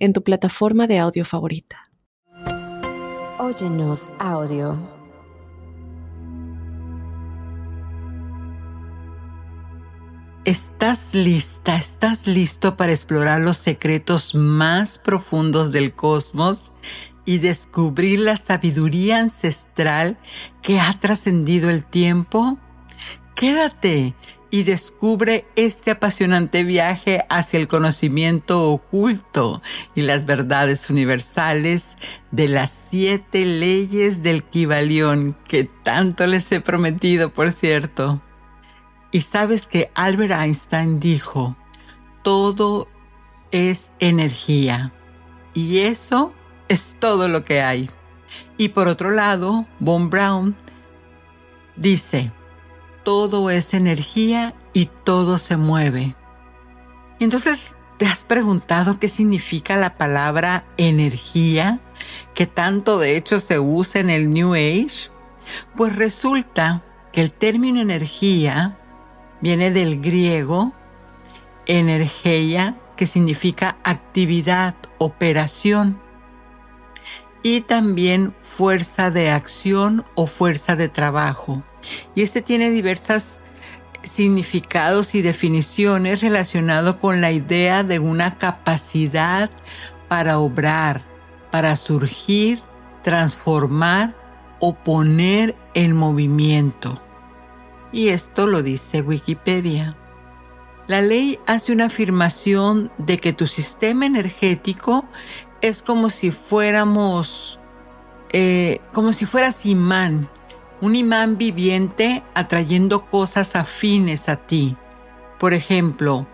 en tu plataforma de audio favorita. Óyenos audio. ¿Estás lista? ¿Estás listo para explorar los secretos más profundos del cosmos y descubrir la sabiduría ancestral que ha trascendido el tiempo? Quédate y descubre este apasionante viaje hacia el conocimiento oculto y las verdades universales de las siete leyes del Kibalión que tanto les he prometido, por cierto. Y sabes que Albert Einstein dijo, todo es energía y eso es todo lo que hay. Y por otro lado, Von Braun dice, todo es energía y todo se mueve. Entonces, ¿te has preguntado qué significa la palabra energía, que tanto de hecho se usa en el New Age? Pues resulta que el término energía viene del griego energía, que significa actividad, operación, y también fuerza de acción o fuerza de trabajo. Y este tiene diversas significados y definiciones relacionados con la idea de una capacidad para obrar, para surgir, transformar o poner en movimiento. Y esto lo dice Wikipedia. La ley hace una afirmación de que tu sistema energético es como si fuéramos, eh, como si fueras imán un imán viviente atrayendo cosas afines a ti. Por ejemplo,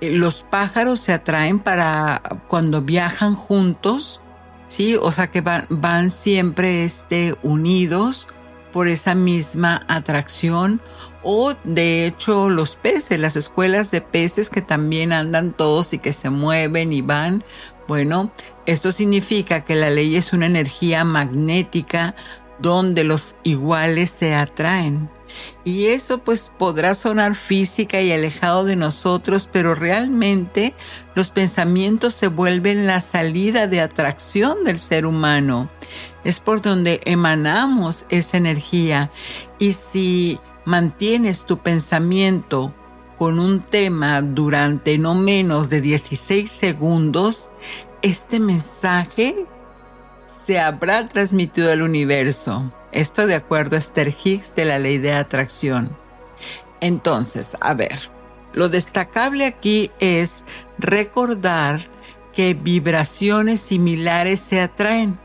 eh, los pájaros se atraen para cuando viajan juntos, ¿sí? O sea que van, siempre este, unidos por esa misma atracción. O de hecho los peces, las escuelas de peces que también andan todos y que se mueven y van. Bueno, esto significa que la ley es una energía magnética donde los iguales se atraen. Y eso pues podrá sonar física y alejado de nosotros, pero realmente los pensamientos se vuelven la salida de atracción del ser humano. Es por donde emanamos esa energía. Y si mantienes tu pensamiento con un tema durante no menos de 16 segundos, este mensaje se habrá transmitido al universo. Esto de acuerdo a Esther Higgs de la ley de atracción. Entonces, a ver, lo destacable aquí es recordar que vibraciones similares se atraen.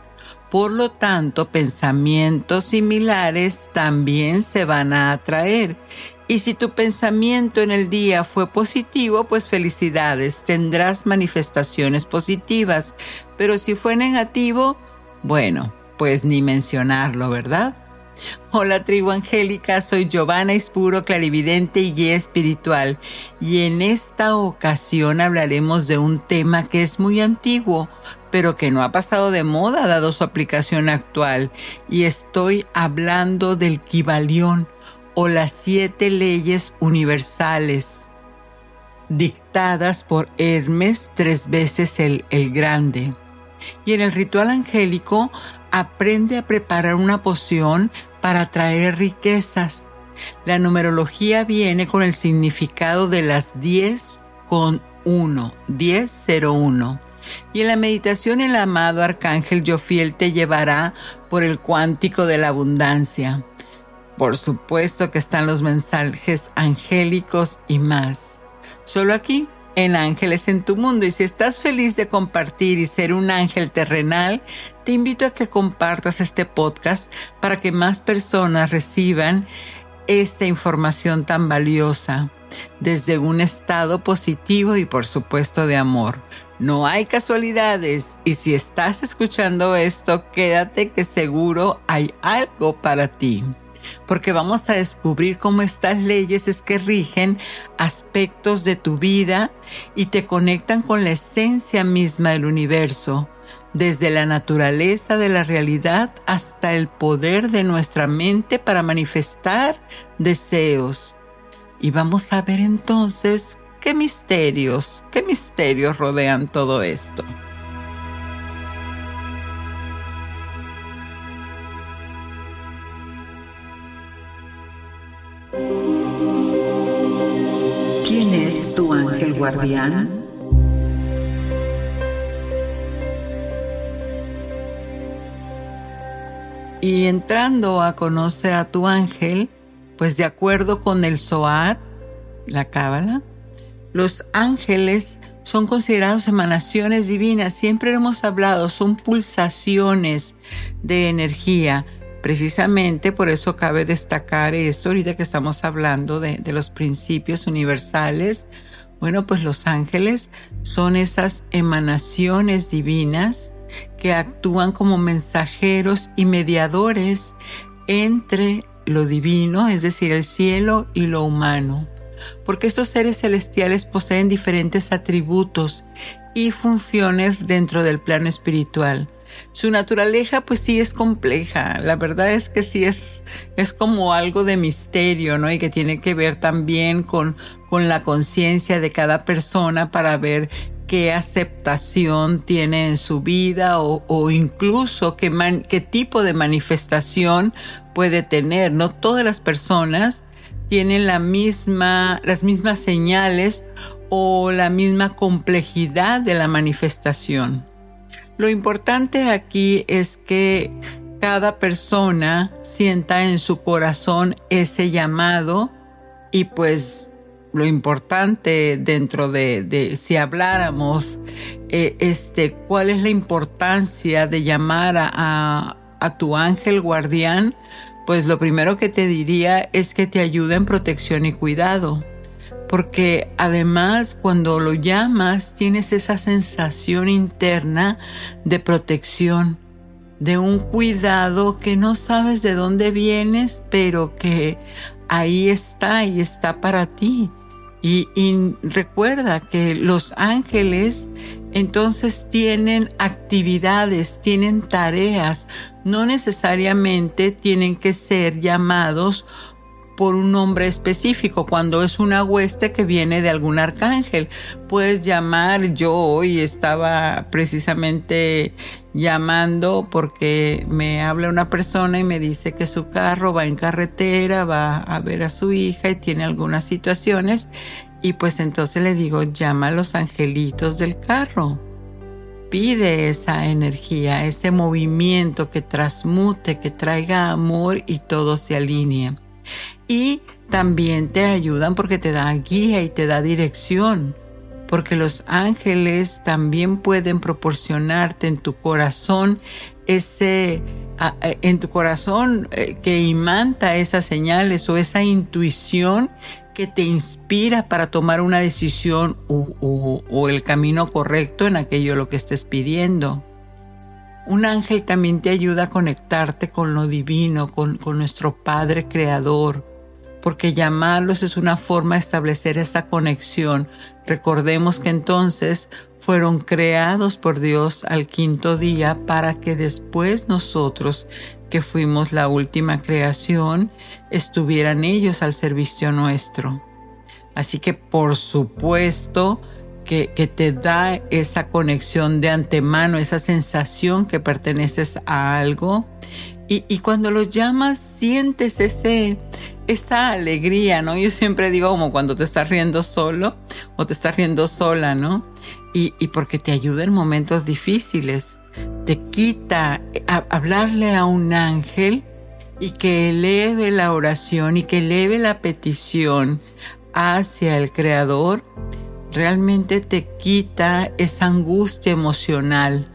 Por lo tanto, pensamientos similares también se van a atraer. Y si tu pensamiento en el día fue positivo, pues felicidades, tendrás manifestaciones positivas. Pero si fue negativo, bueno, pues ni mencionarlo, ¿verdad? Hola tribu angélica, soy Giovanna Ispuro, clarividente y guía espiritual, y en esta ocasión hablaremos de un tema que es muy antiguo, pero que no ha pasado de moda dado su aplicación actual, y estoy hablando del Kibalión o las siete leyes universales dictadas por Hermes tres veces el, el Grande. Y en el ritual angélico aprende a preparar una poción para traer riquezas. La numerología viene con el significado de las 10 con 1, 1001. Y en la meditación el amado arcángel Jofiel te llevará por el cuántico de la abundancia. Por supuesto que están los mensajes angélicos y más. Solo aquí en Ángeles en tu Mundo. Y si estás feliz de compartir y ser un ángel terrenal, te invito a que compartas este podcast para que más personas reciban esta información tan valiosa desde un estado positivo y por supuesto de amor. No hay casualidades y si estás escuchando esto, quédate que seguro hay algo para ti. Porque vamos a descubrir cómo estas leyes es que rigen aspectos de tu vida y te conectan con la esencia misma del universo, desde la naturaleza de la realidad hasta el poder de nuestra mente para manifestar deseos. Y vamos a ver entonces ¿Qué misterios, qué misterios rodean todo esto? Tu ángel guardián? Y entrando a conocer a tu ángel, pues de acuerdo con el Zohar, la Cábala, los ángeles son considerados emanaciones divinas, siempre hemos hablado, son pulsaciones de energía. Precisamente por eso cabe destacar esto ahorita que estamos hablando de, los principios universales. Bueno, pues los ángeles son esas emanaciones divinas que actúan como mensajeros y mediadores entre lo divino, es decir, el cielo y lo humano porque estos seres celestiales poseen diferentes atributos y funciones dentro del plano espiritual. Su naturaleza pues sí es compleja, la verdad es que sí es, es como algo de misterio, ¿no? Y que tiene que ver también con, con la conciencia de cada persona para ver qué aceptación tiene en su vida o, o incluso qué, qué tipo de manifestación puede tener. No todas las personas tienen la misma, las mismas señales o la misma complejidad de la manifestación. Lo importante aquí es que cada persona sienta en su corazón ese llamado y pues lo importante dentro de, si habláramos, eh, este, cuál es la importancia de llamar a, a tu ángel guardián, pues lo primero que te diría es que te ayude en protección y cuidado. Porque además cuando lo llamas tienes esa sensación interna de protección, de un cuidado que no sabes de dónde vienes, pero que ahí está y está para ti. Y, recuerda que los ángeles entonces tienen actividades, tienen tareas, no necesariamente tienen que ser llamados por un nombre específico. Cuando es una hueste que viene de algún arcángel, puedes llamar. Yo hoy estaba precisamente llamando porque me habla una persona y me dice que su carro va en carretera, va a ver a su hija y tiene algunas situaciones y pues entonces le digo, llama a los angelitos del carro. Pide esa energía, ese movimiento que transmute, que traiga amor y todo se alinee. Y también te ayudan porque te da guía y te da dirección. Porque los ángeles también pueden proporcionarte en tu corazón ese, en tu corazón eh, que imanta esas señales o esa intuición que te inspira para tomar una decisión o, el camino correcto en aquello lo que estés pidiendo. Un ángel también te ayuda a conectarte con lo divino, con nuestro Padre Creador, porque llamarlos es una forma de establecer esa conexión. Recordemos que entonces fueron creados por Dios al quinto día para que después nosotros que fuimos la última creación, estuvieran ellos al servicio nuestro. Así que por supuesto que, te da esa conexión de antemano, esa sensación que perteneces a algo. Y, cuando los llamas sientes ese, esa alegría, ¿no? Yo siempre digo como cuando te estás riendo solo o te estás riendo sola, ¿no? Y, y porque te ayuda en momentos difíciles te quita hablarle a un ángel y que eleve la oración y que eleve la petición hacia el Creador, realmente te quita esa angustia emocional.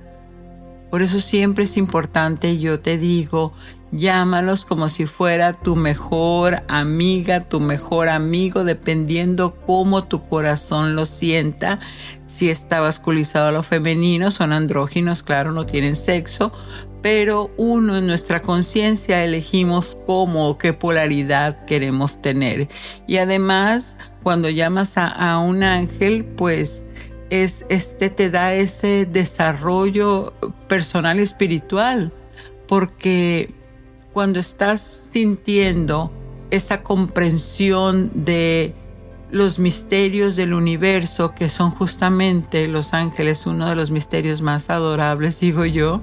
Por eso siempre es importante, yo te digo, llámalos como si fuera tu mejor amiga, tu mejor amigo, dependiendo cómo tu corazón lo sienta. Si está vasculizado a lo femenino, son andróginos, claro, no tienen sexo, pero uno en nuestra conciencia elegimos cómo o qué polaridad queremos tener. Y además, cuando llamas a, un ángel, pues es, este te da ese desarrollo personal y espiritual, porque cuando estás sintiendo esa comprensión de los misterios del universo, que son justamente los ángeles, uno de los misterios más adorables, digo yo,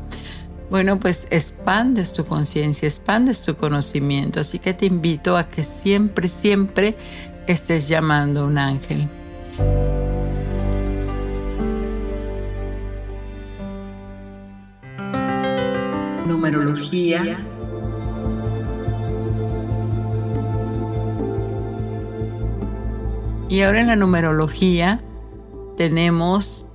bueno, pues expandes tu conciencia, expandes tu conocimiento. Así que te invito a que siempre, siempre estés llamando a un ángel. Numerología. Y ahora en la numerología tenemos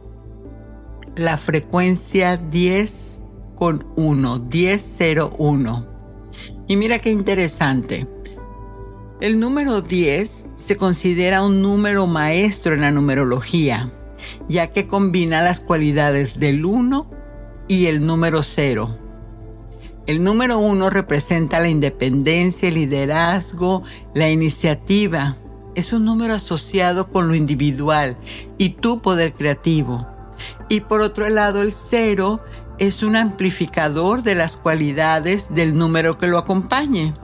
la frecuencia 10 con 1, 1001. Y mira qué interesante. El número 10 se considera un número maestro en la numerología, ya que combina las cualidades del 1 y el número 0. El número 1 representa la independencia, el liderazgo, la iniciativa. Es un número asociado con lo individual y tu poder creativo. Y por otro lado, el 0 es un amplificador de las cualidades del número que lo acompañe.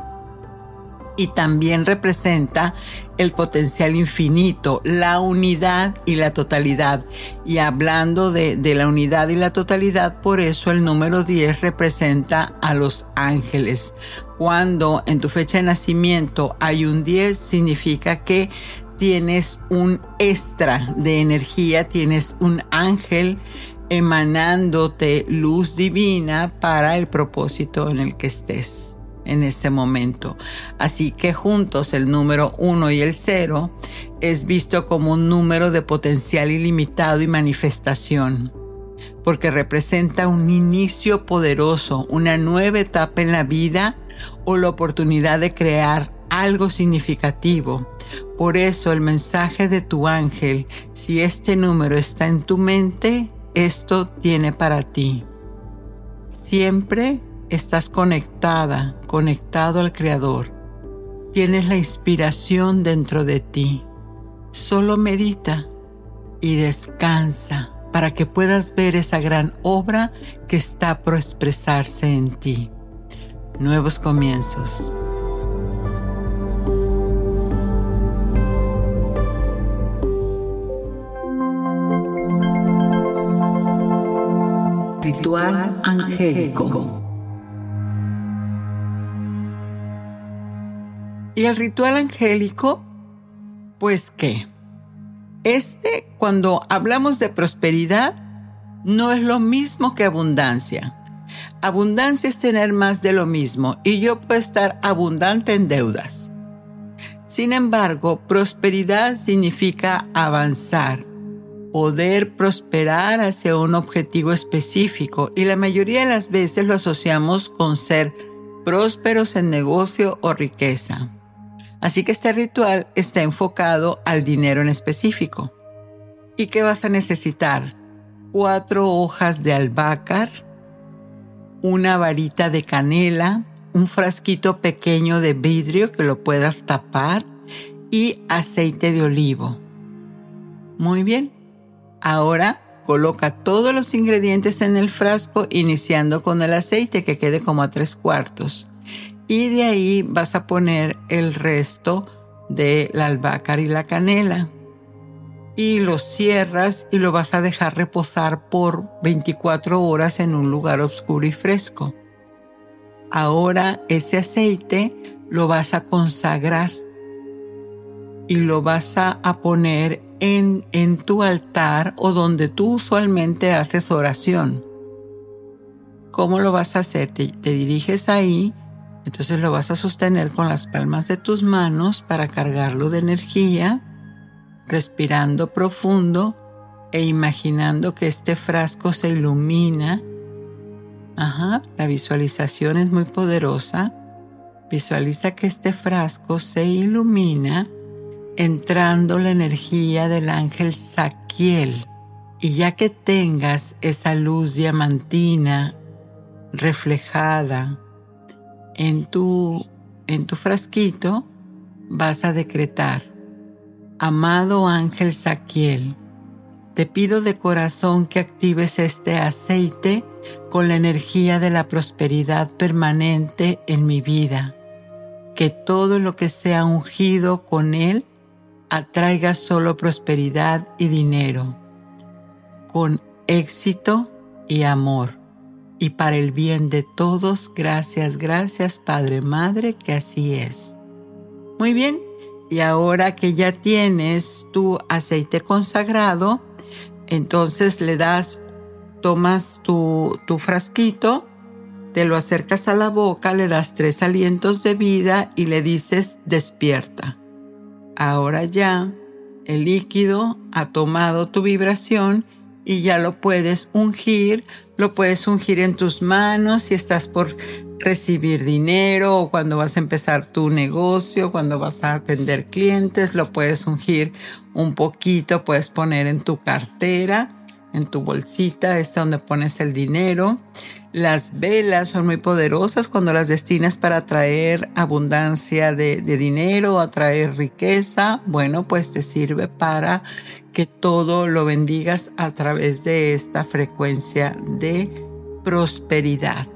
Y también representa el potencial infinito, la unidad y la totalidad. Y hablando de, de, la unidad y la totalidad, por eso el número 10 representa a los ángeles. Cuando en tu fecha de nacimiento hay un 10, significa que tienes un extra de energía, tienes un ángel emanándote luz divina para el propósito en el que estés en este momento. Así que juntos el número 1 y el 0 es visto como un número de potencial ilimitado y manifestación, porque representa un inicio poderoso, una nueva etapa en la vida o la oportunidad de crear algo significativo. Por eso el mensaje de tu ángel, si este número está en tu mente, esto tiene para ti. Siempre estás conectada, conectado al Creador. Tienes la inspiración dentro de ti. Solo medita y descansa para que puedas ver esa gran obra que está por expresarse en ti. Nuevos comienzos. Ritual angélico. ¿Y el ritual angélico? Pues qué. Este, cuando hablamos de prosperidad, no es lo mismo que abundancia. Abundancia es tener más de lo mismo y yo puedo estar abundante en deudas. Sin embargo, prosperidad significa avanzar, poder prosperar hacia un objetivo específico y la mayoría de las veces lo asociamos con ser prósperos en negocio o riqueza. Así que este ritual está enfocado al dinero en específico. ¿Y qué vas a necesitar? Cuatro hojas de albácar, una varita de canela, un frasquito pequeño de vidrio que lo puedas tapar y aceite de olivo. Muy bien, Ahora coloca todos los ingredientes en el frasco iniciando con el aceite que quede como a tres cuartos. Y de ahí vas a poner el resto de la albahaca y la canela. Y lo cierras y lo vas a dejar reposar por 24 horas en un lugar oscuro y fresco. Ahora ese aceite lo vas a consagrar y lo vas a, poner en, en tu altar o donde tú usualmente haces oración. ¿Cómo lo vas a hacer? Te, te diriges ahí, entonces lo vas a sostener con las palmas de tus manos para cargarlo de energía, respirando profundo e imaginando que este frasco se ilumina Ajá, la visualización es muy poderosa. Visualiza que este frasco se ilumina entrando la energía del ángel Saquiel. Y ya que tengas esa luz diamantina reflejada en tu, en tu frasquito, vas a decretar, amado ángel Saquiel, te pido de corazón que actives este aceite con la energía de la prosperidad permanente en mi vida. Que todo lo que sea ungido con él atraiga solo prosperidad y dinero, con éxito y amor. Y para el bien de todos, gracias, gracias Padre, Madre, que así es. Muy bien, y ahora que ya tienes tu aceite consagrado, entonces le das, tomas tu, tu frasquito, te lo acercas a la boca, le das tres alientos de vida y le dices despierta. Ahora ya el líquido ha tomado tu vibración y ya lo puedes ungir, lo puedes ungir en tus manos si estás por recibir dinero o cuando vas a empezar tu negocio, cuando vas a atender clientes, lo puedes ungir un poquito, puedes poner en tu cartera, en tu bolsita, esta donde pones el dinero. Las velas son muy poderosas cuando las destinas para atraer abundancia de, de dinero, atraer riqueza. Bueno, pues te sirve para que todo lo bendigas a través de esta frecuencia de prosperidad.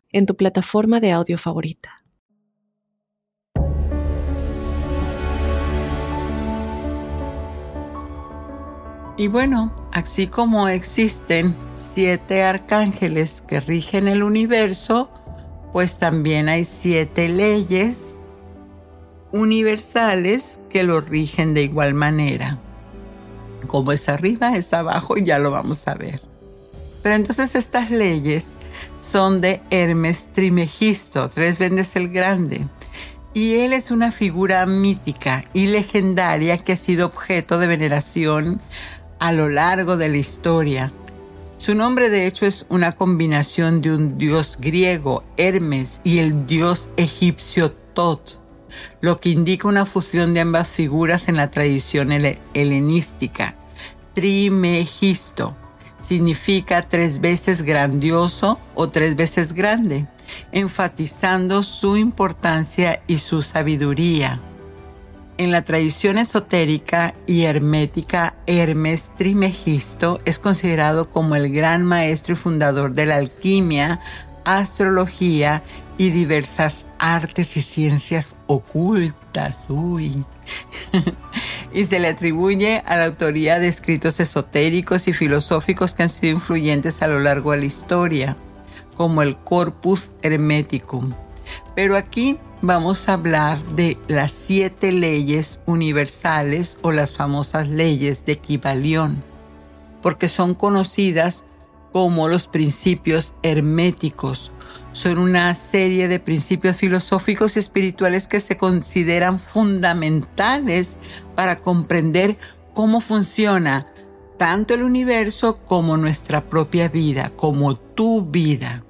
en tu plataforma de audio favorita. Y bueno, así como existen siete arcángeles que rigen el universo, pues también hay siete leyes universales que lo rigen de igual manera. Como es arriba, es abajo y ya lo vamos a ver. Pero entonces estas leyes son de Hermes Trimegisto, tres vendes el grande. Y él es una figura mítica y legendaria que ha sido objeto de veneración a lo largo de la historia. Su nombre de hecho es una combinación de un dios griego, Hermes, y el dios egipcio Tot, lo que indica una fusión de ambas figuras en la tradición helenística. Trimegisto significa tres veces grandioso o tres veces grande, enfatizando su importancia y su sabiduría. En la tradición esotérica y hermética, Hermes Trimegisto es considerado como el gran maestro y fundador de la alquimia, astrología y diversas artes y ciencias ocultas. Uy. y se le atribuye a la autoría de escritos esotéricos y filosóficos que han sido influyentes a lo largo de la historia, como el Corpus Hermeticum. Pero aquí vamos a hablar de las siete leyes universales o las famosas leyes de Kybalión, porque son conocidas como los principios herméticos son una serie de principios filosóficos y espirituales que se consideran fundamentales para comprender cómo funciona tanto el universo como nuestra propia vida, como tu vida.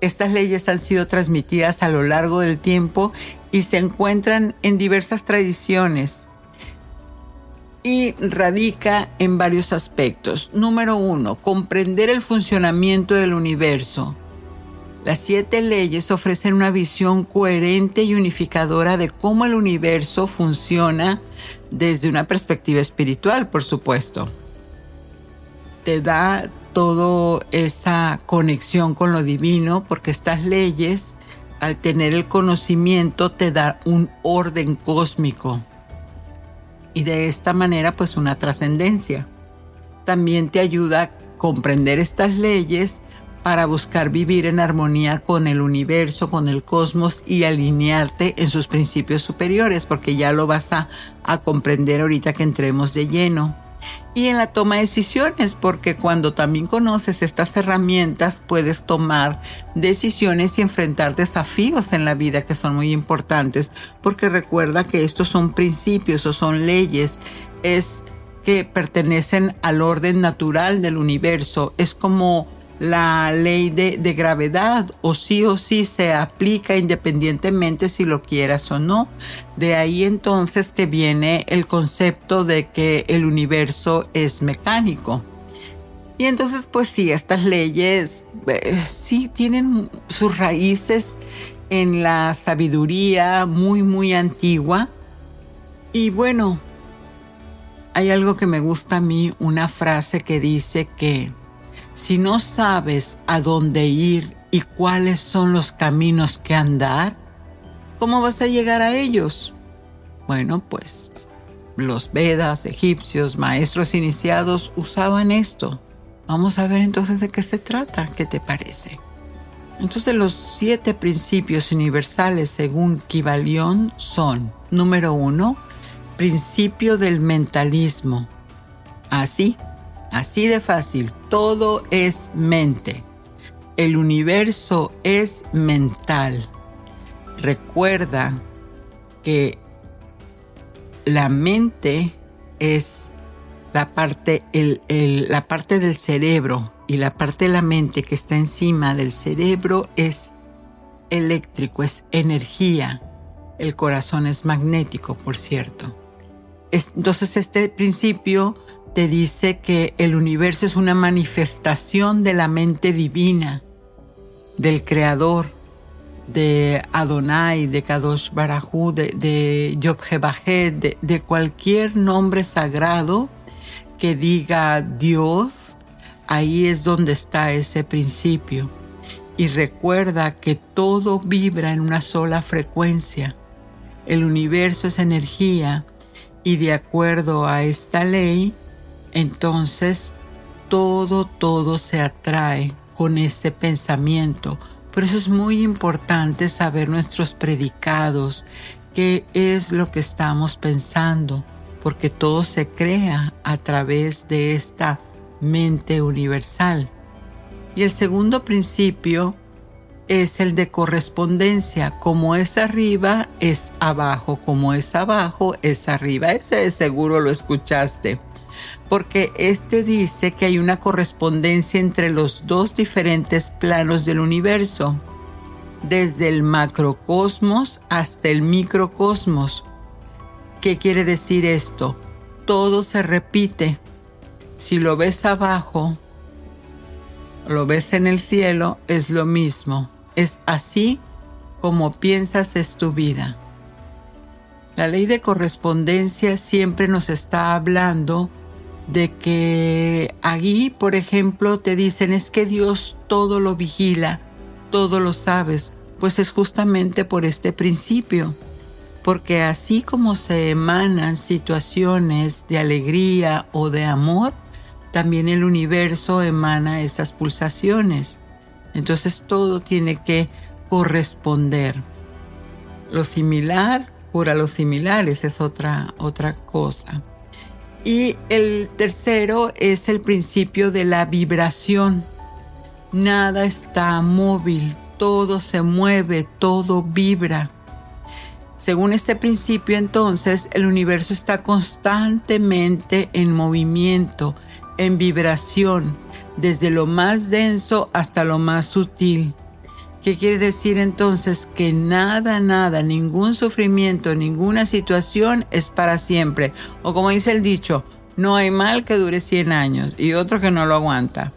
Estas leyes han sido transmitidas a lo largo del tiempo y se encuentran en diversas tradiciones y radica en varios aspectos. Número uno, comprender el funcionamiento del universo. Las siete leyes ofrecen una visión coherente y unificadora de cómo el universo funciona desde una perspectiva espiritual, por supuesto. Te da toda esa conexión con lo divino porque estas leyes, al tener el conocimiento, te da un orden cósmico. y de esta manera pues una trascendencia. También te ayuda a comprender estas leyes para buscar vivir en armonía con el universo, con el cosmos y alinearte en sus principios superiores, porque ya lo vas a, comprender ahorita que entremos de lleno. Y en la toma de decisiones, porque cuando también conoces estas herramientas puedes tomar decisiones y enfrentar desafíos en la vida que son muy importantes, porque recuerda que estos son principios o son leyes, es que pertenecen al orden natural del universo, es como la ley de, gravedad o sí o sí se aplica independientemente si lo quieras o no. De ahí entonces que viene el concepto de que el universo es mecánico. Y entonces pues sí, estas leyes eh, sí tienen sus raíces en la sabiduría muy muy antigua. Y bueno, hay algo que me gusta a mí, una frase que dice que si no sabes a dónde ir y cuáles son los caminos que andar, ¿cómo vas a llegar a ellos? Bueno, pues los Vedas egipcios, maestros iniciados, usaban esto. Vamos a ver entonces de qué se trata, ¿qué te parece? Entonces los siete principios universales según Kibalión son, número uno, principio del mentalismo. Así, Así de fácil, todo es mente. El universo es mental. Recuerda que la mente es la parte, la parte del cerebro y la parte de la mente que está encima del cerebro es eléctrico, es energía. El corazón es magnético, por cierto. Entonces este principio te dice que el universo es una manifestación de la mente divina, del Creador, de Adonai, de Kadosh Barajú, de, de de, de cualquier nombre sagrado que diga Dios, ahí es donde está ese principio. Y recuerda que todo vibra en una sola frecuencia. El universo es energía y de acuerdo a esta ley, entonces todo, todo se atrae con ese pensamiento. Por eso es muy importante saber nuestros predicados, qué es lo que estamos pensando, porque todo se crea a través de esta mente universal. Y el segundo principio es el de correspondencia. Como es arriba, es abajo. Como es abajo, es arriba. Ese seguro lo escuchaste porque este dice que hay una correspondencia entre los dos diferentes planos del universo, desde el macrocosmos hasta el microcosmos. ¿Qué quiere decir esto? Todo se repite. Si lo ves abajo, lo ves en el cielo, es lo mismo. Es así como piensas es tu vida. La ley de correspondencia siempre nos está hablando de que allí, por ejemplo, te dicen es que Dios todo lo vigila, todo lo sabes, pues es justamente por este principio, porque así como se emanan situaciones de alegría o de amor, también el universo emana esas pulsaciones. Entonces todo tiene que corresponder. Lo similar cura lo similar, esa es otra, otra cosa. Y el tercero es el principio de la vibración. Nada está móvil, todo se mueve, todo vibra. Según este principio entonces, el universo está constantemente en movimiento, en vibración, desde lo más denso hasta lo más sutil. ¿Qué quiere decir entonces? Que nada, nada, ningún sufrimiento, ninguna situación es para siempre. O como dice el dicho, no hay mal que dure 100 años y otro que no lo aguanta.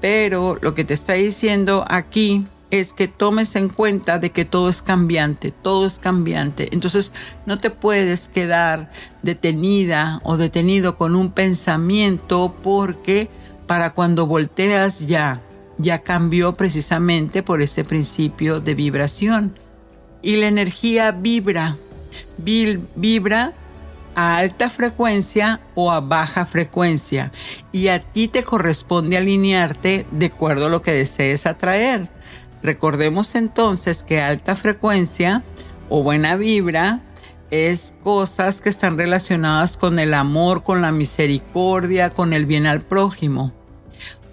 Pero lo que te está diciendo aquí es que tomes en cuenta de que todo es cambiante, todo es cambiante. Entonces no te puedes quedar detenida o detenido con un pensamiento porque para cuando volteas ya ya cambió precisamente por ese principio de vibración. Y la energía vibra, vibra a alta frecuencia o a baja frecuencia y a ti te corresponde alinearte de acuerdo a lo que desees atraer. Recordemos entonces que alta frecuencia o buena vibra es cosas que están relacionadas con el amor, con la misericordia, con el bien al prójimo.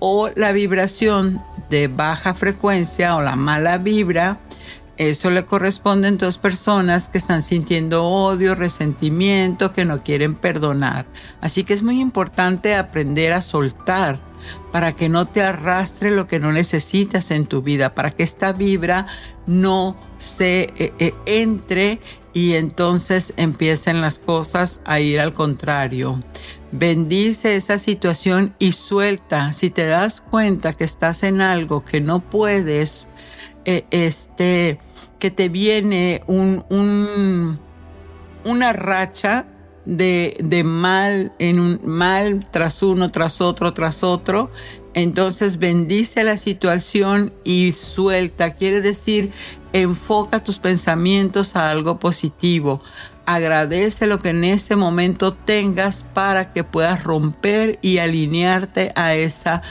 O la vibración de baja frecuencia o la mala vibra eso le corresponde a dos personas que están sintiendo odio, resentimiento, que no quieren perdonar. Así que es muy importante aprender a soltar para que no te arrastre lo que no necesitas en tu vida, para que esta vibra no se eh, eh, entre y entonces empiecen las cosas a ir al contrario. Bendice esa situación y suelta. Si te das cuenta que estás en algo que no puedes, eh, este, que te viene un, un, una racha de, de, mal en un mal tras uno, tras otro, tras otro. Entonces bendice la situación y suelta. Quiere decir, enfoca tus pensamientos a algo positivo. Agradece lo que en ese momento tengas para que puedas romper y alinearte a esa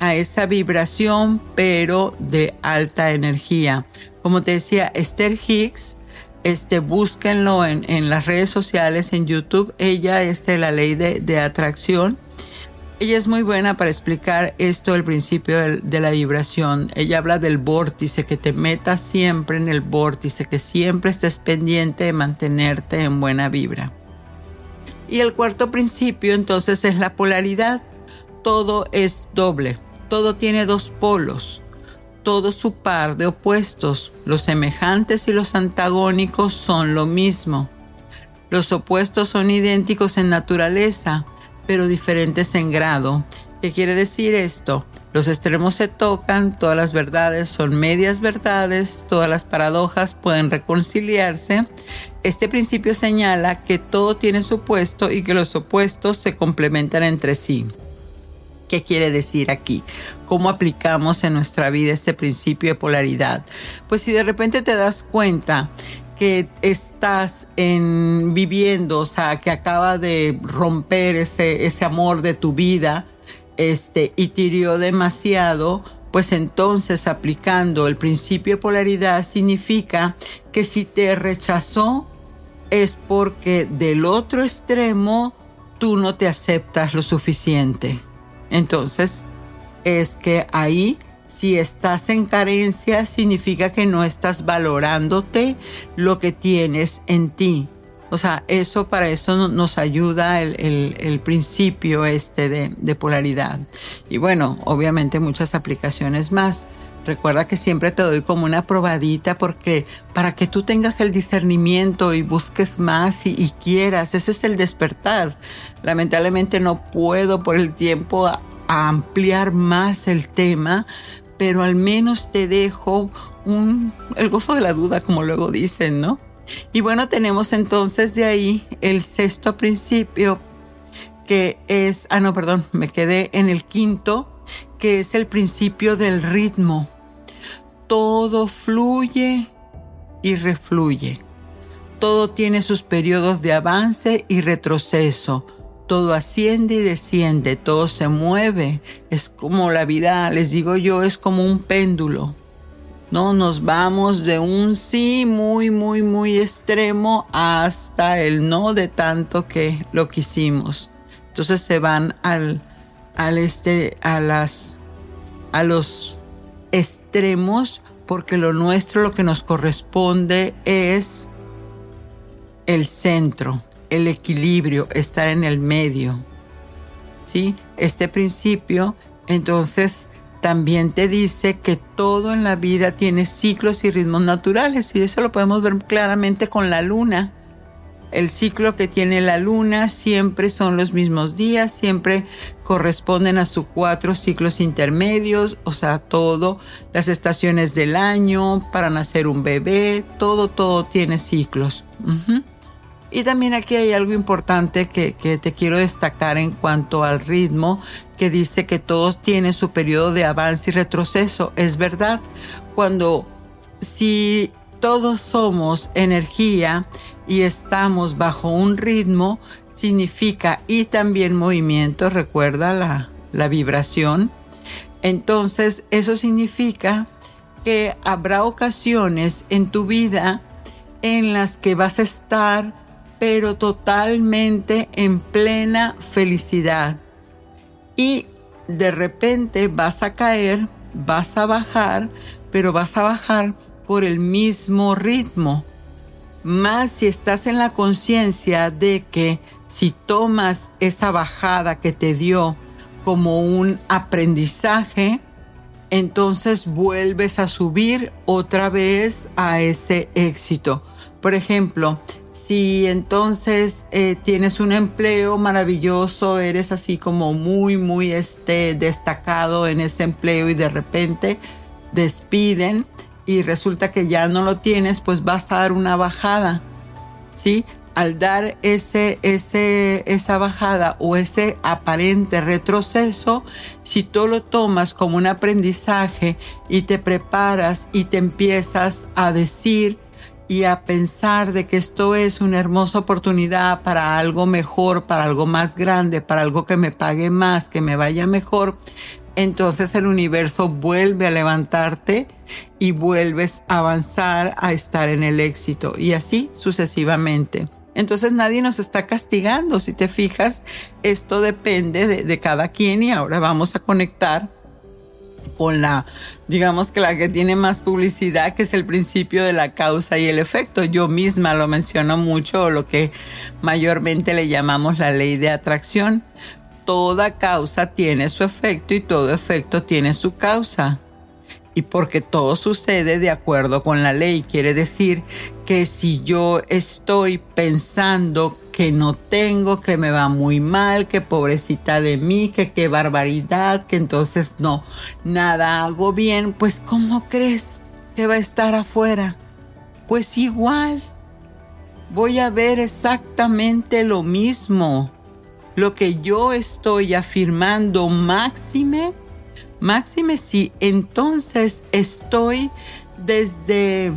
a esa vibración, pero de alta energía. Como te decía, Esther Hicks, este, búsquenlo en, en las redes sociales, en YouTube. Ella es de la ley de, de, atracción. Ella es muy buena para explicar esto, el principio de, la vibración. Ella habla del vórtice, que te metas siempre en el vórtice, que siempre estés pendiente de mantenerte en buena vibra. Y el cuarto principio entonces es la polaridad. Todo es doble todo tiene dos polos, todo su par de opuestos. Los semejantes y los antagónicos son lo mismo. Los opuestos son idénticos en naturaleza, pero diferentes en grado. ¿Qué quiere decir esto? Los extremos se tocan, todas las verdades son medias verdades, todas las paradojas pueden reconciliarse. Este principio señala que todo tiene su opuesto y que los opuestos se complementan entre sí. ¿Qué quiere decir aquí? ¿Cómo aplicamos en nuestra vida este principio de polaridad? Pues si de repente te das cuenta que estás en, viviendo, o sea, que acaba de romper ese, ese amor de tu vida, este, y te demasiado, pues entonces aplicando el principio de polaridad significa que si te rechazó es porque del otro extremo tú no te aceptas lo suficiente. Entonces, es que ahí, si estás en carencia, significa que no estás valorándote lo que tienes en ti. O sea, eso para eso nos ayuda el, principio este de, de, polaridad. Y bueno, obviamente muchas aplicaciones más. Recuerda que siempre te doy como una probadita porque para que tú tengas el discernimiento y busques más y, quieras, ese es el despertar. Lamentablemente no puedo por el tiempo ampliar más el tema, pero al menos te dejo un, el gozo de la duda, como luego dicen, ¿no? Y bueno, tenemos entonces de ahí el sexto principio, que es, ah, no, perdón, me quedé en el quinto, que es el principio del ritmo. Todo fluye y refluye. Todo tiene sus periodos de avance y retroceso. Todo asciende y desciende, todo se mueve. Es como la vida, les digo yo, es como un péndulo. No nos vamos de un sí muy, muy, muy extremo hasta el no de tanto que lo quisimos. Entonces se van al, al este, a las, a los extremos porque lo nuestro, lo que nos corresponde es el centro, el equilibrio, estar en el medio. ¿Sí? Este principio, entonces, también te dice que todo en la vida tiene ciclos y ritmos naturales y eso lo podemos ver claramente con la luna. El ciclo que tiene la luna siempre son los mismos días, siempre corresponden a sus cuatro ciclos intermedios, o sea, todo, las estaciones del año, para nacer un bebé, todo, todo tiene ciclos. Y también aquí hay algo importante que, que, te quiero destacar en cuanto al ritmo, que dice que todos tienen su periodo de avance y retroceso. Es verdad, cuando si todos somos energía y estamos bajo un ritmo, significa y también movimiento, recuerda la, la vibración. Entonces eso significa que habrá ocasiones en tu vida en las que vas a estar pero totalmente en plena felicidad. Y de repente vas a caer, vas a bajar, pero vas a bajar por el mismo ritmo. Más si estás en la conciencia de que si tomas esa bajada que te dio como un aprendizaje, entonces vuelves a subir otra vez a ese éxito. Por ejemplo, si entonces eh, tienes un empleo maravilloso, eres así como muy, muy este, destacado en ese empleo y de repente despiden y resulta que ya no lo tienes, pues vas a dar una bajada, ¿sí? Al dar ese, ese, esa bajada o ese aparente retroceso, si tú lo tomas como un aprendizaje y te preparas y te empiezas a decir, y a pensar de que esto es una hermosa oportunidad para algo mejor, para algo más grande, para algo que me pague más, que me vaya mejor, entonces el universo vuelve a levantarte y vuelves a avanzar a estar en el éxito y así sucesivamente. Entonces nadie nos está castigando, si te fijas, esto depende de, cada quien y ahora vamos a conectar con la, digamos que la que tiene más publicidad, que es el principio de la causa y el efecto. Yo misma lo menciono mucho, lo que mayormente le llamamos la ley de atracción. Toda causa tiene su efecto y todo efecto tiene su causa y porque todo sucede de acuerdo con la ley. Quiere decir que si yo estoy pensando que no tengo, que me va muy mal, que pobrecita de mí, que qué barbaridad, que entonces no, nada hago bien, pues ¿cómo crees que va a estar afuera? Pues igual, voy a ver exactamente lo mismo. Lo que yo estoy afirmando máxime Máxime si entonces estoy desde,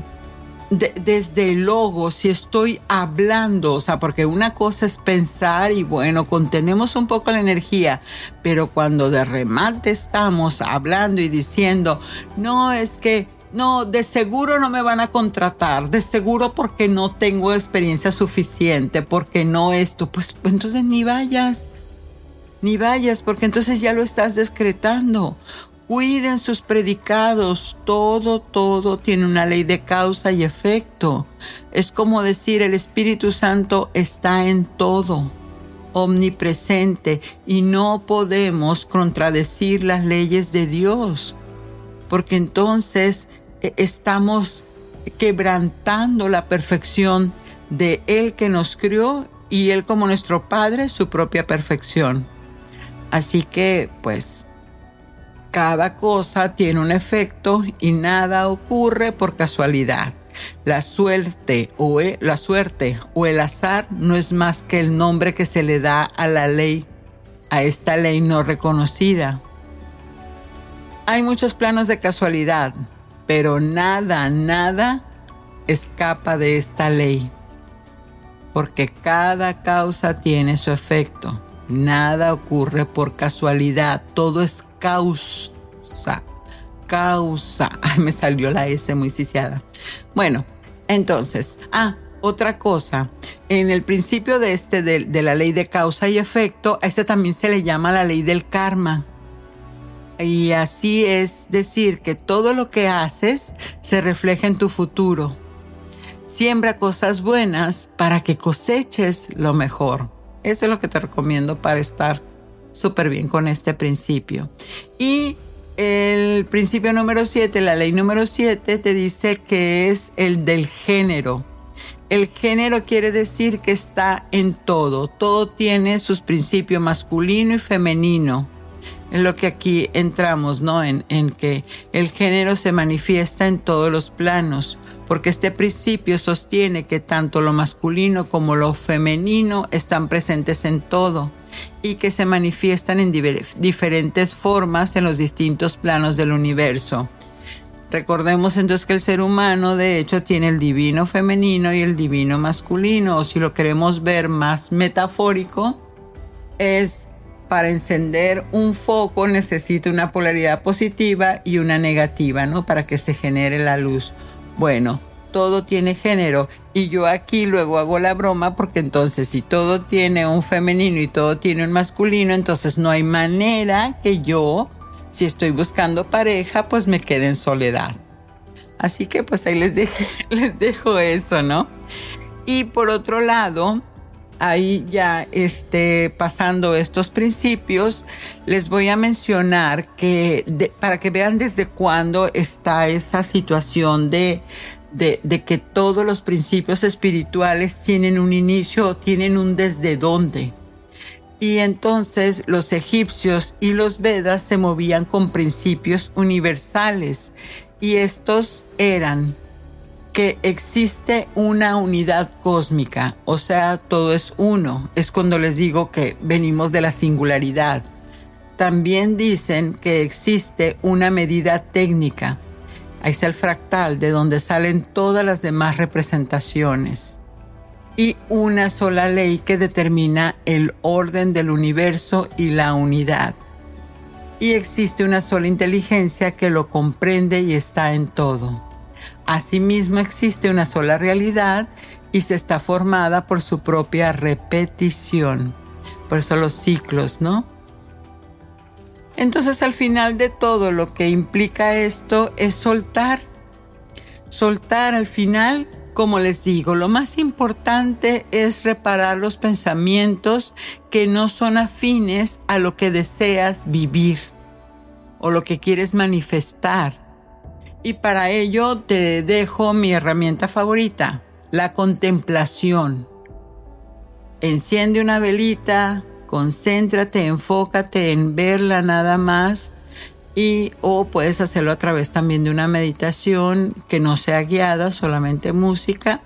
desde el logo, si estoy hablando, o sea, porque una cosa es pensar y bueno, contenemos un poco la energía, pero cuando de remate estamos hablando y diciendo, no, es que no, de seguro no me van a contratar, de seguro porque no tengo experiencia suficiente, porque no esto, pues entonces ni vayas ni vayas, porque entonces ya lo estás decretando. Cuiden sus predicados, todo, todo tiene una ley de causa y efecto. Es como decir, el Espíritu Santo está en todo, omnipresente, y no podemos contradecir las leyes de Dios, porque entonces eh, estamos quebrantando la perfección de Él que nos crió y Él como nuestro Padre, su propia perfección. Así que, pues, cada cosa tiene un efecto y nada ocurre por casualidad. La suerte o el, la suerte o el azar no es más que el nombre que se le da a la ley, a esta ley no reconocida. Hay muchos planos de casualidad, pero nada, nada escapa de esta ley, porque cada causa tiene su efecto. Nada ocurre por casualidad, todo es causa. Causa. Ay, me salió la S muy ciciada. Bueno, entonces, ah, otra cosa, en el principio de este, de, de, la ley de causa y efecto, a este también se le llama la ley del karma. Y así es decir que todo lo que haces se refleja en tu futuro. Siembra cosas buenas para que coseches lo mejor. Eso es lo que te recomiendo para estar súper bien con este principio. Y el principio número 7, la ley número 7, te dice que es el del género. El género quiere decir que está en todo. Todo tiene sus principios masculino y femenino. Es lo que aquí entramos, ¿no? En, en que el género se manifiesta en todos los planos porque este principio sostiene que tanto lo masculino como lo femenino están presentes en todo y que se manifiestan en diferentes formas en los distintos planos del universo. Recordemos entonces que el ser humano de hecho tiene el divino femenino y el divino masculino, o si lo queremos ver más metafórico, es para encender un foco necesita una polaridad positiva y una negativa, ¿no? Para que se genere la luz. Bueno, todo tiene género y yo aquí luego hago la broma porque entonces si todo tiene un femenino y todo tiene un masculino, entonces no hay manera que yo si estoy buscando pareja, pues me quede en soledad. Así que pues ahí les, les dejo eso, ¿no? Y por otro lado, ahí ya este, pasando estos principios, les voy a mencionar que para que vean desde cuándo está esa situación de, de, que todos los principios espirituales tienen un inicio, tienen un desde dónde. Y entonces los egipcios y los Vedas se movían con principios universales y estos eran que existe una unidad cósmica, o sea, todo es uno. Es cuando les digo que venimos de la singularidad. También dicen que existe una medida técnica. Ahí está el fractal, de donde salen todas las demás representaciones y una sola ley que determina el orden del universo y la unidad. Y existe una sola inteligencia que lo comprende y está en todo. Asimismo existe una sola realidad y se está formada por su propia repetición. Por eso los ciclos, ¿no? Entonces al final de todo lo que implica esto es soltar. Soltar al final como les digo, lo más importante es reparar los pensamientos que no son afines a lo que deseas vivir o lo que quieres manifestar. Y para ello te dejo mi herramienta favorita, la contemplación. Enciende una velita, concéntrate, enfócate en verla nada más y o puedes hacerlo a través también de una meditación que no sea guiada, solamente música.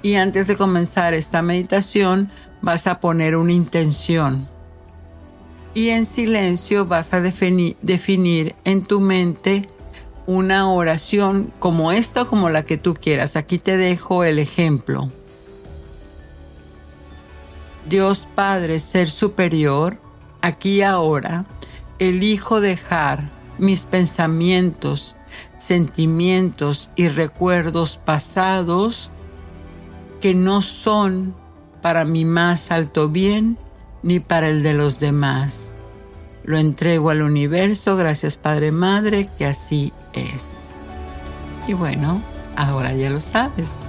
Y antes de comenzar esta meditación vas a poner una intención. Y en silencio vas a definir, en tu mente una oración como esta o como la que tú quieras. Aquí te dejo el ejemplo. Dios Padre, Ser Superior, aquí ahora elijo dejar mis pensamientos, sentimientos y recuerdos pasados que no son para mi más alto bien ni para el de los demás. Lo entrego al universo, gracias Padre Madre, que así es. Y bueno, ahora ya lo sabes.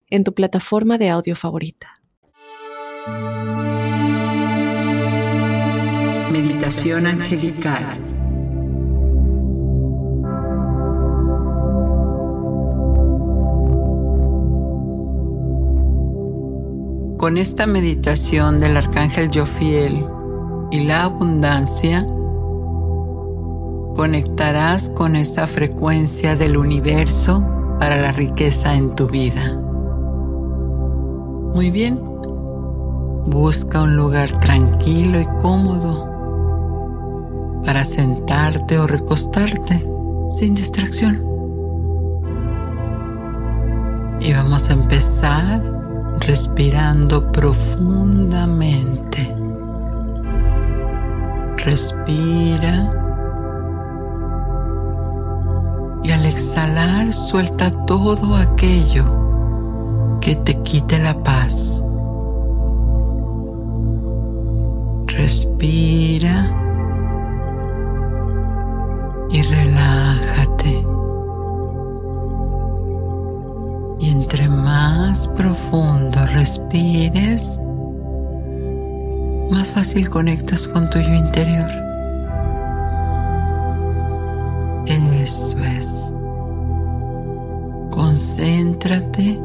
en tu plataforma de audio favorita. Meditación angelical. Con esta meditación del arcángel Jofiel y la abundancia, conectarás con esa frecuencia del universo para la riqueza en tu vida. Muy bien. Busca un lugar tranquilo y cómodo para sentarte o recostarte sin distracción. Y vamos a empezar respirando profundamente. Respira. Y al exhalar suelta todo aquello que te quite la paz. Respira y relájate. Y entre más profundo respires, más fácil conectas con tu yo interior. Eso es. Concéntrate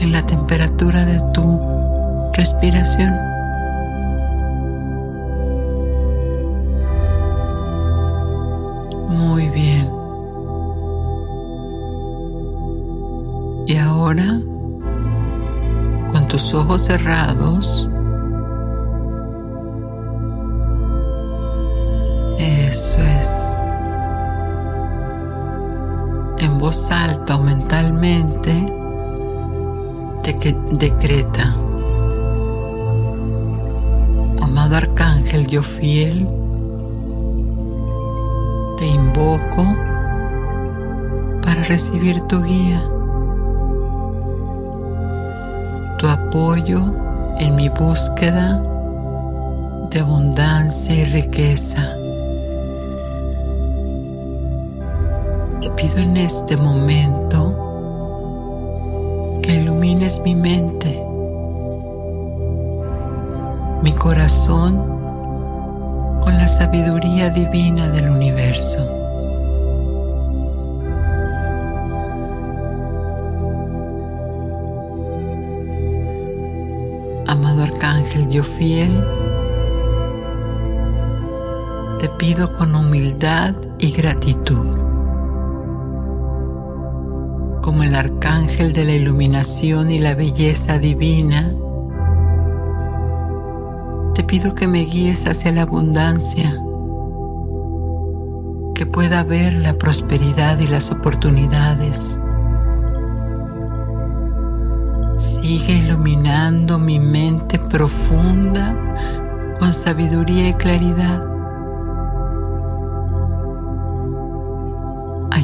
en la temperatura de tu respiración. Muy bien. Y ahora, con tus ojos cerrados, eso es. En voz alta o mentalmente, que decreta. Amado Arcángel, yo fiel, te invoco para recibir tu guía, tu apoyo en mi búsqueda de abundancia y riqueza. Te pido en este momento ilumines mi mente, mi corazón con la sabiduría divina del universo. Amado Arcángel, yo fiel, te pido con humildad y gratitud como el arcángel de la iluminación y la belleza divina, te pido que me guíes hacia la abundancia, que pueda ver la prosperidad y las oportunidades. Sigue iluminando mi mente profunda con sabiduría y claridad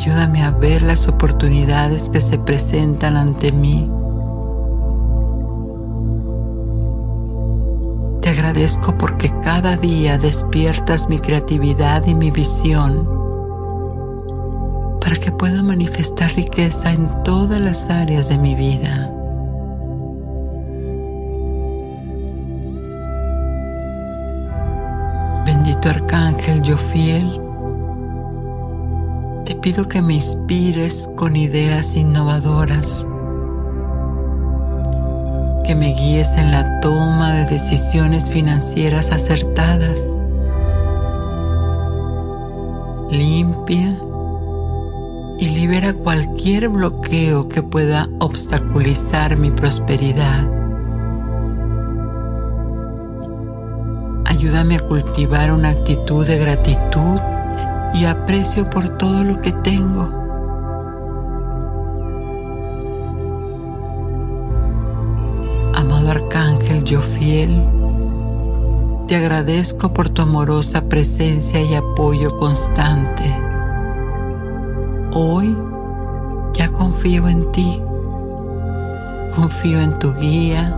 Ayúdame a ver las oportunidades que se presentan ante mí. Te agradezco porque cada día despiertas mi creatividad y mi visión para que pueda manifestar riqueza en todas las áreas de mi vida. Bendito Arcángel, yo fiel, te pido que me inspires con ideas innovadoras, que me guíes en la toma de decisiones financieras acertadas. Limpia y libera cualquier bloqueo que pueda obstaculizar mi prosperidad. Ayúdame a cultivar una actitud de gratitud y aprecio por todo lo que tengo. Amado Arcángel, yo fiel, te agradezco por tu amorosa presencia y apoyo constante. Hoy ya confío en ti, confío en tu guía,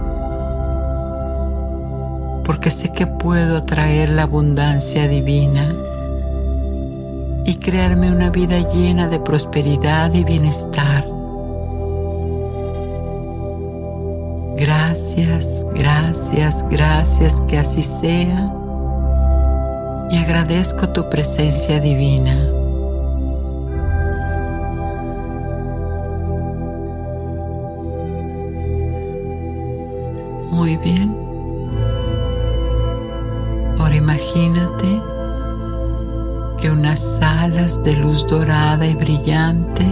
porque sé que puedo atraer la abundancia divina y crearme una vida llena de prosperidad y bienestar. Gracias, gracias, gracias que así sea y agradezco tu presencia divina. Muy bien. Unas alas de luz dorada y brillante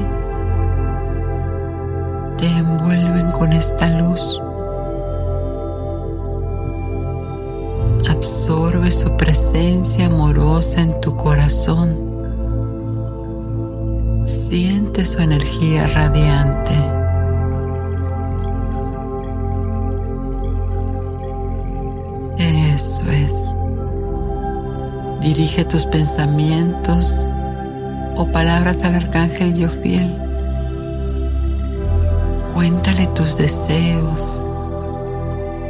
te envuelven con esta luz. Absorbe su presencia amorosa en tu corazón. Siente su energía radiante. Dirige tus pensamientos o palabras al arcángel yo fiel. Cuéntale tus deseos,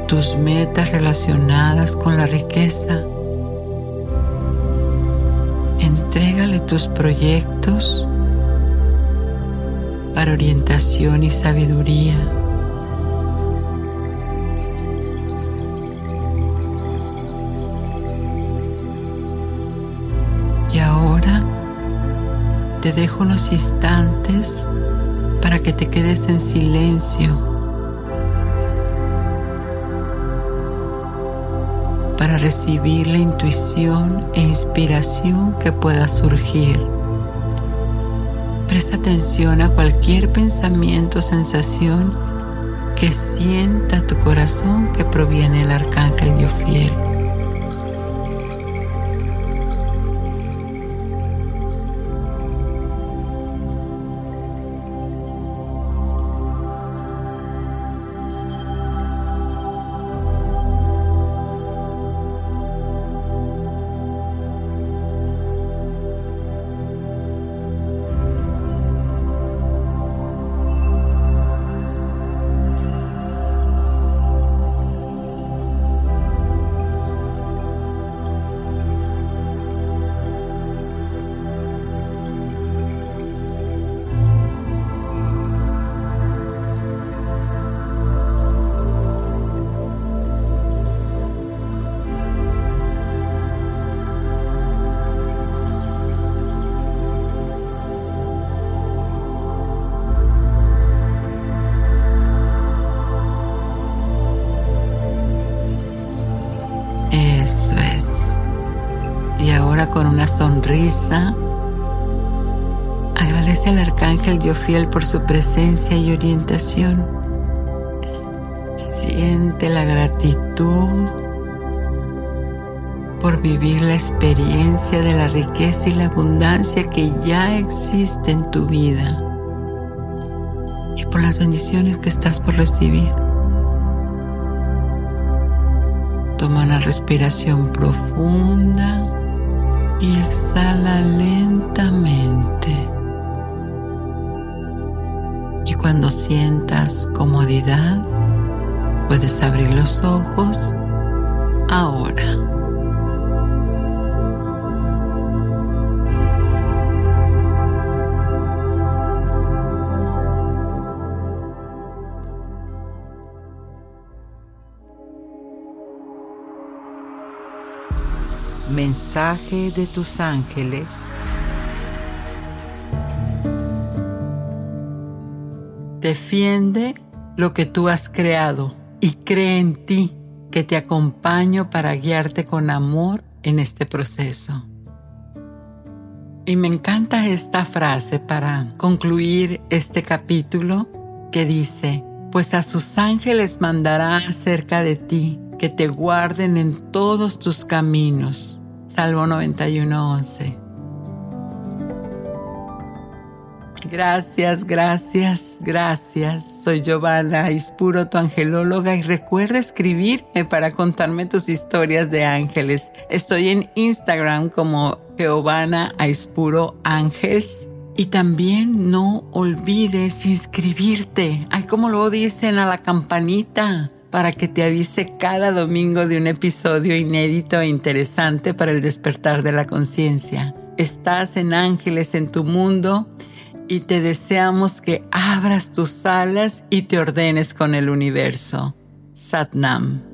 tus metas relacionadas con la riqueza. Entrégale tus proyectos para orientación y sabiduría. Te dejo unos instantes para que te quedes en silencio. para recibir la intuición e inspiración que pueda surgir. Presta atención a cualquier pensamiento o sensación que sienta tu corazón que proviene del arcángel Yofiel. Con una sonrisa, agradece al arcángel Yofiel por su presencia y orientación. Siente la gratitud por vivir la experiencia de la riqueza y la abundancia que ya existe en tu vida y por las bendiciones que estás por recibir. Toma una respiración profunda y exhala lentamente. Y cuando sientas comodidad, puedes abrir los ojos ahora. Mensaje de tus ángeles. Defiende lo que tú has creado y cree en ti que te acompaño para guiarte con amor en este proceso. Y me encanta esta frase para concluir este capítulo que dice, pues a sus ángeles mandará acerca de ti que te guarden en todos tus caminos. Salmo 91.11. Gracias, gracias, gracias. Soy Giovanna Ispuro, tu angelóloga, y recuerda escribirme para contarme tus historias de ángeles. Estoy en Instagram como Giovanna Aispuro Ángels. Y también no olvides inscribirte. Ay, como lo dicen a la campanita para que te avise cada domingo de un episodio inédito e interesante para el despertar de la conciencia. Estás en Ángeles en tu mundo y te deseamos que abras tus alas y te ordenes con el universo. Satnam.